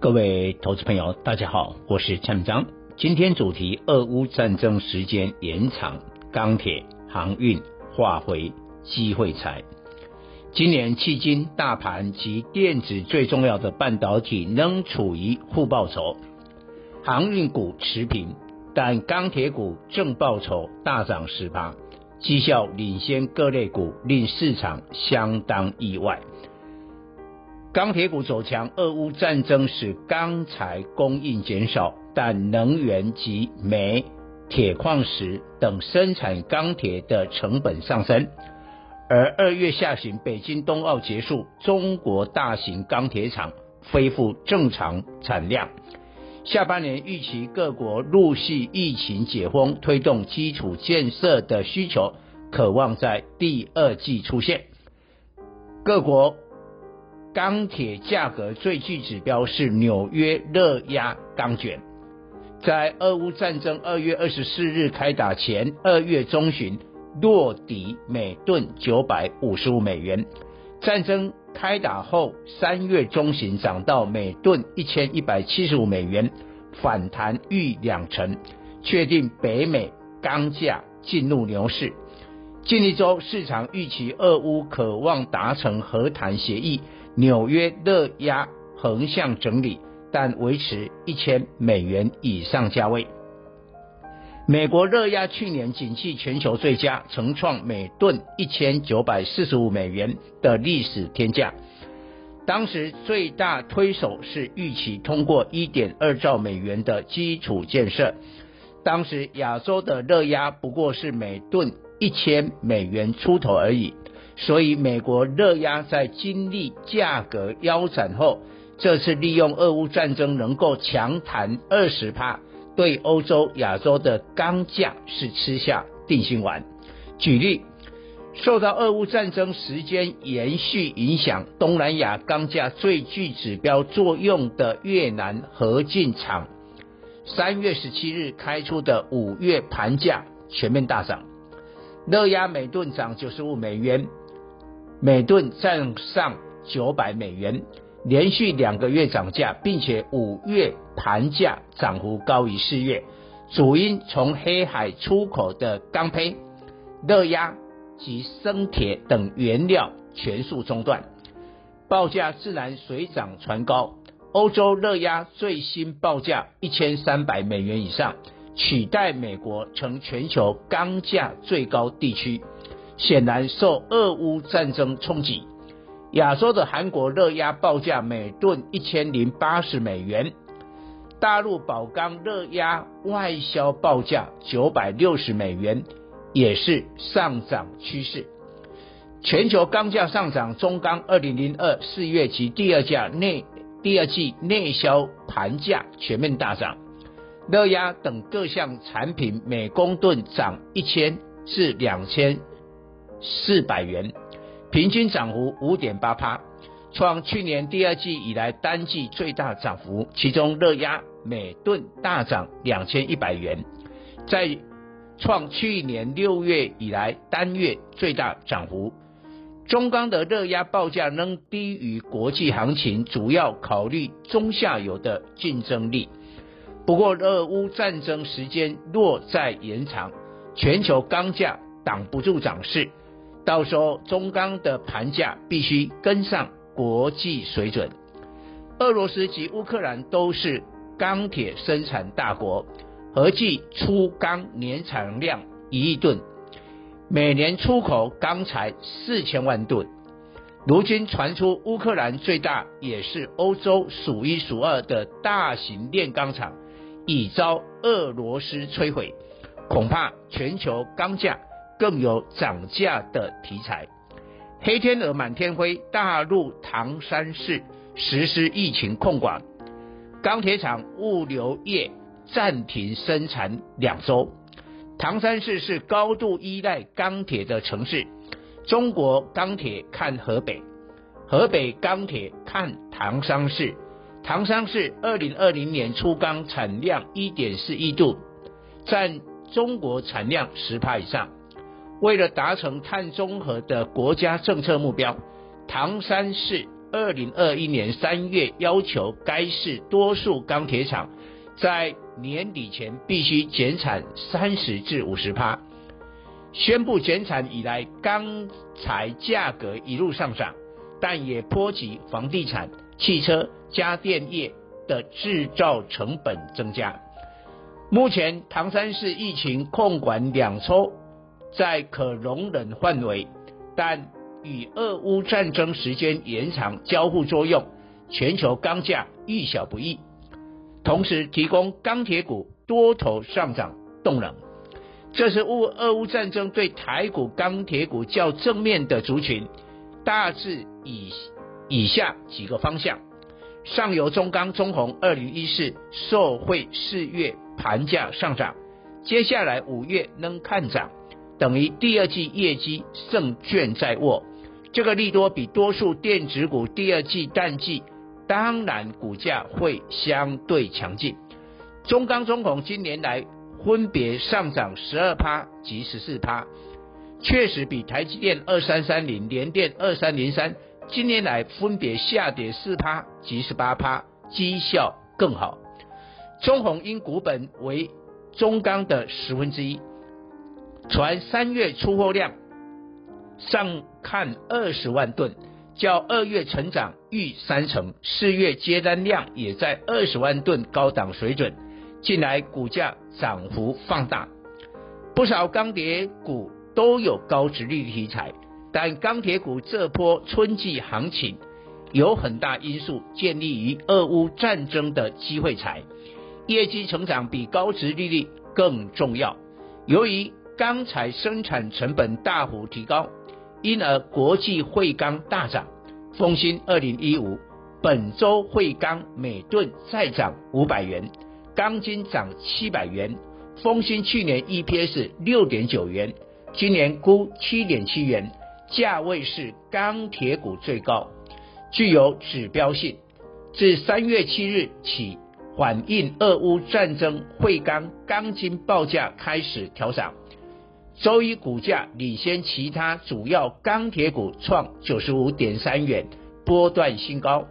各位投资朋友，大家好，我是蔡明彰。今天主题：俄乌战争时间延长，钢铁、航运、化肥、机会财。今年迄今大盘及电子最重要的半导体仍处于负报酬，航运股持平，但钢铁股正报酬大涨十八。绩效领先各类股，令市场相当意外。钢铁股走强，俄乌战争使钢材供应减少，但能源及煤、铁矿石等生产钢铁的成本上升。而二月下旬北京冬奥结束，中国大型钢铁厂恢复正常产量。下半年预期各国陆续疫情解封，推动基础建设的需求，可望在第二季出现。各国钢铁价格最具指标是纽约热压钢卷，在俄乌战争二月二十四日开打前，二月中旬落底每吨九百五十五美元，战争。开打后，三月中旬涨到每吨一千一百七十五美元，反弹逾两成，确定北美钢价进入牛市。近一周市场预期俄乌可望达成和谈协议，纽约热压横向整理，但维持一千美元以上价位。美国热压去年景气全球最佳，曾创每吨一千九百四十五美元的历史天价。当时最大推手是预期通过一点二兆美元的基础建设。当时亚洲的热压不过是每吨一千美元出头而已，所以美国热压在经历价格腰斩后，这次利用俄乌战争能够强弹二十帕。对欧洲、亚洲的钢价是吃下定心丸。举例，受到俄乌战争时间延续影响，东南亚钢价最具指标作用的越南合进厂，三月十七日开出的五月盘价全面大涨，热压每吨涨九十五美元，每吨站上九百美元。连续两个月涨价，并且五月盘价涨幅高于四月，主因从黑海出口的钢坯、热压及生铁等原料全数中断，报价自然水涨船高。欧洲热压最新报价一千三百美元以上，取代美国成全球钢价最高地区，显然受俄乌战争冲击。亚洲的韩国热压报价每吨一千零八十美元，大陆宝钢热压外销报价九百六十美元，也是上涨趋势。全球钢价上涨，中钢二零零二四月及第二价内第二季内销盘价全面大涨，热压等各项产品每公吨涨一千至两千四百元。平均涨幅五点八趴，创去年第二季以来单季最大涨幅。其中热压每吨大涨两千一百元，再创去年六月以来单月最大涨幅。中钢的热压报价仍低于国际行情，主要考虑中下游的竞争力。不过，俄乌战争时间若再延长，全球钢价挡不住涨势。到时候中钢的盘价必须跟上国际水准。俄罗斯及乌克兰都是钢铁生产大国，合计粗钢年产量一亿吨，每年出口钢材四千万吨。如今传出乌克兰最大也是欧洲数一数二的大型炼钢厂已遭俄罗斯摧毁，恐怕全球钢价。更有涨价的题材，黑天鹅满天飞。大陆唐山市实施疫情控管，钢铁厂物流业暂停生产两周。唐山市是高度依赖钢铁的城市，中国钢铁看河北，河北钢铁看唐山市。唐山市二零二零年初钢产量一点四亿吨，占中国产量十趴以上。为了达成碳中和的国家政策目标，唐山市二零二一年三月要求该市多数钢铁厂在年底前必须减产三十至五十趴。宣布减产以来，钢材价格一路上涨，但也波及房地产、汽车。家电业的制造成本增加。目前唐山市疫情控管两周，在可容忍范围，但与俄乌战争时间延长交互作用，全球钢价遇小不易，同时提供钢铁股多头上涨动能。这是乌俄乌战争对台股钢铁股较正面的族群，大致以以下几个方向。上游中钢、中红，二零一四受惠四月盘价上涨，接下来五月仍看涨，等于第二季业绩胜券在握。这个利多比多数电子股第二季淡季，当然股价会相对强劲。中钢、中鸿今年来分别上涨十二趴及十四趴，确实比台积电二三三零、联电二三零三。今年来分别下跌四趴及十八趴，绩效更好。中鸿因股本为中钢的十分之一，传三月出货量上看二十万吨，较二月成长逾三成。四月接单量也在二十万吨高档水准，近来股价涨幅放大，不少钢铁股都有高值利率题材。但钢铁股这波春季行情有很大因素建立于俄乌战争的机会财，业绩成长比高值利率更重要。由于钢材生产成本大幅提高，因而国际汇钢大涨。丰鑫二零一五本周汇钢每吨再涨五百元，钢筋涨七百元。丰鑫去年 EPS 六点九元，今年估七点七元。价位是钢铁股最高，具有指标性。自三月七日起，反映俄乌战争汇钢钢筋报价开始调涨，周一股价领先其他主要钢铁股创九十五点三元波段新高，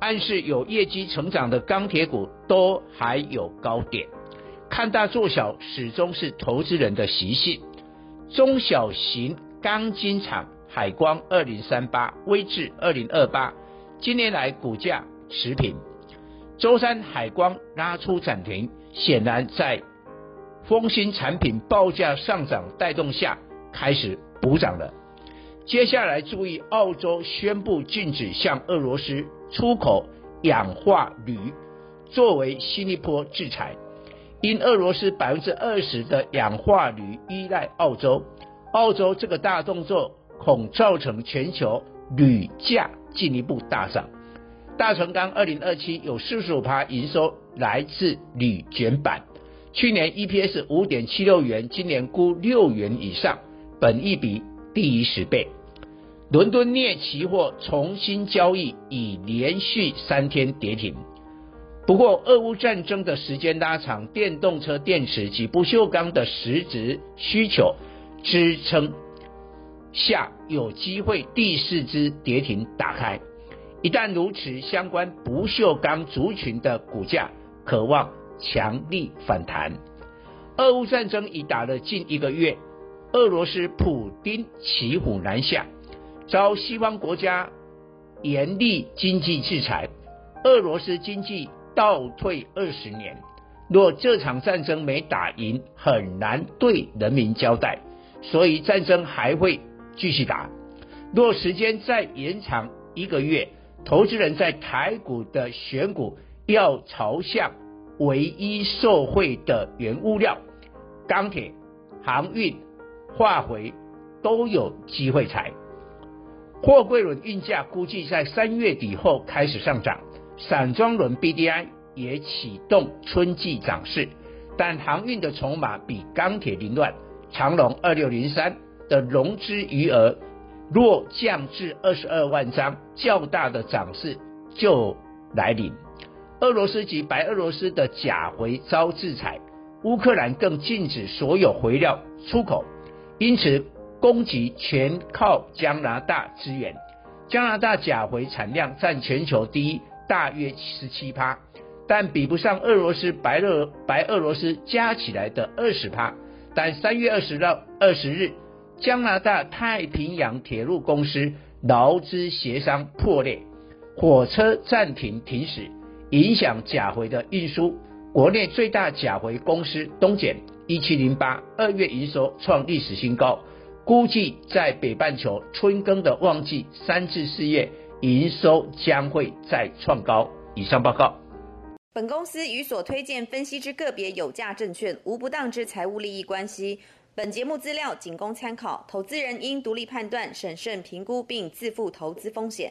暗示有业绩成长的钢铁股都还有高点。看大做小始终是投资人的习性，中小型。钢筋厂海光二零三八、威致二零二八，今年来股价持平。周三海光拉出涨停，显然在丰新产品报价上涨带动下开始补涨了。接下来注意，澳洲宣布禁止向俄罗斯出口氧化铝，作为新一波制裁。因俄罗斯百分之二十的氧化铝依赖澳洲。澳洲这个大动作恐造成全球铝价进一步大涨。大成钢二零二七有四十五趴营收来自铝卷板，去年 EPS 五点七六元，今年估六元以上，本益比低于十倍。伦敦镍期货重新交易已连续三天跌停。不过，俄乌战争的时间拉长，电动车电池及不锈钢的实质需求。支撑下有机会第四支跌停打开，一旦如此，相关不锈钢族群的股价可望强力反弹。俄乌战争已打了近一个月，俄罗斯普丁骑虎难下，遭西方国家严厉经济制裁，俄罗斯经济倒退二十年。若这场战争没打赢，很难对人民交代。所以战争还会继续打，若时间再延长一个月，投资人在台股的选股要朝向唯一受惠的原物料，钢铁、航运、化肥都有机会踩。货柜轮运价估计在三月底后开始上涨，散装轮 BDI 也启动春季涨势，但航运的筹码比钢铁凌乱。长荣二六零三的融资余额若降至二十二万张，较大的涨势就来临。俄罗斯及白俄罗斯的镓回遭制裁，乌克兰更禁止所有回料出口，因此供给全靠加拿大支援。加拿大镓回产量占全球第一，大约十七趴，但比不上俄罗斯、白俄白俄罗斯加起来的二十趴。但三月二十到二十日，加拿大太平洋铁路公司劳资协商破裂，火车暂停停驶。影响甲回的运输，国内最大甲回公司东碱一七零八二月营收创历史新高，估计在北半球春耕的旺季三至四月营收将会再创高。以上报告。本公司与所推荐分析之个别有价证券无不当之财务利益关系。本节目资料仅供参考，投资人应独立判断、审慎评估并自负投资风险。